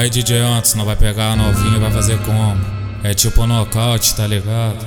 Aí DJ antes não vai pegar a novinha vai fazer como? É tipo nocaute, tá ligado?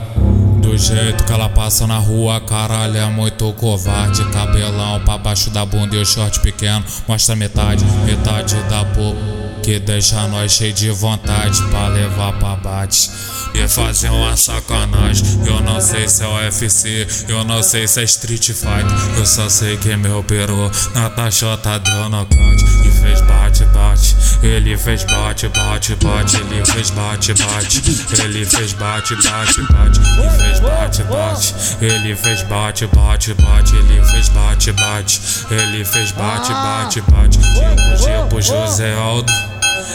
Do jeito que ela passa na rua, caralho, é muito covarde. Cabelão pra baixo da bunda e o short pequeno. Mostra metade, metade da boca. Que deixa nós cheio de vontade pra levar pra bate e fazer uma sacanagem. Eu não sei se é UFC, eu não sei se é Street Fighter. Eu só sei que meu peru na taxota deu nocaute e fez bate, bate. Ele fez bate, bate, bate. Ele fez bate, bate. Ele fez bate, bate, bate. E fez bate, bate. Ele fez bate, bate, bate. Ele fez bate, bate. Ele fez bate, bate, bate. Tipo, tipo José Aldo.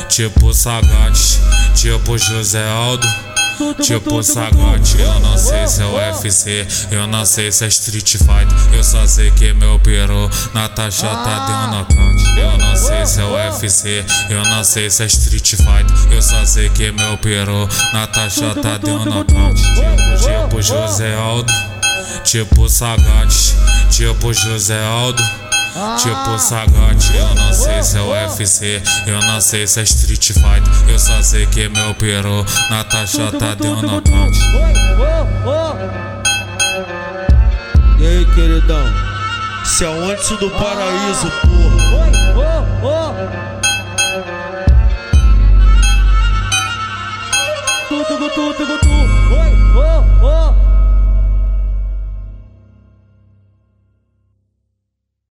Tipo Sagate, tipo José Aldo. Tipo Sagote, eu não sei se é UFC, eu não sei se é Street Fighter, eu só sei que meu peru na taxa tá deu nocaute. Eu não sei se é UFC, eu não sei se é Street Fighter, eu só sei que meu peru na taxa tá deu nocaute. Tipo, tipo José Aldo, tipo Sagote, tipo José Aldo. Tipo Sagote, eu não sei se é UFC, eu não sei se é Street Fighter, eu só sei que meu peru na taxa tá deu nocaute. E aí, queridão? Se é o antes do paraíso, porra. Tu, tu, tu, tu, tu, tu.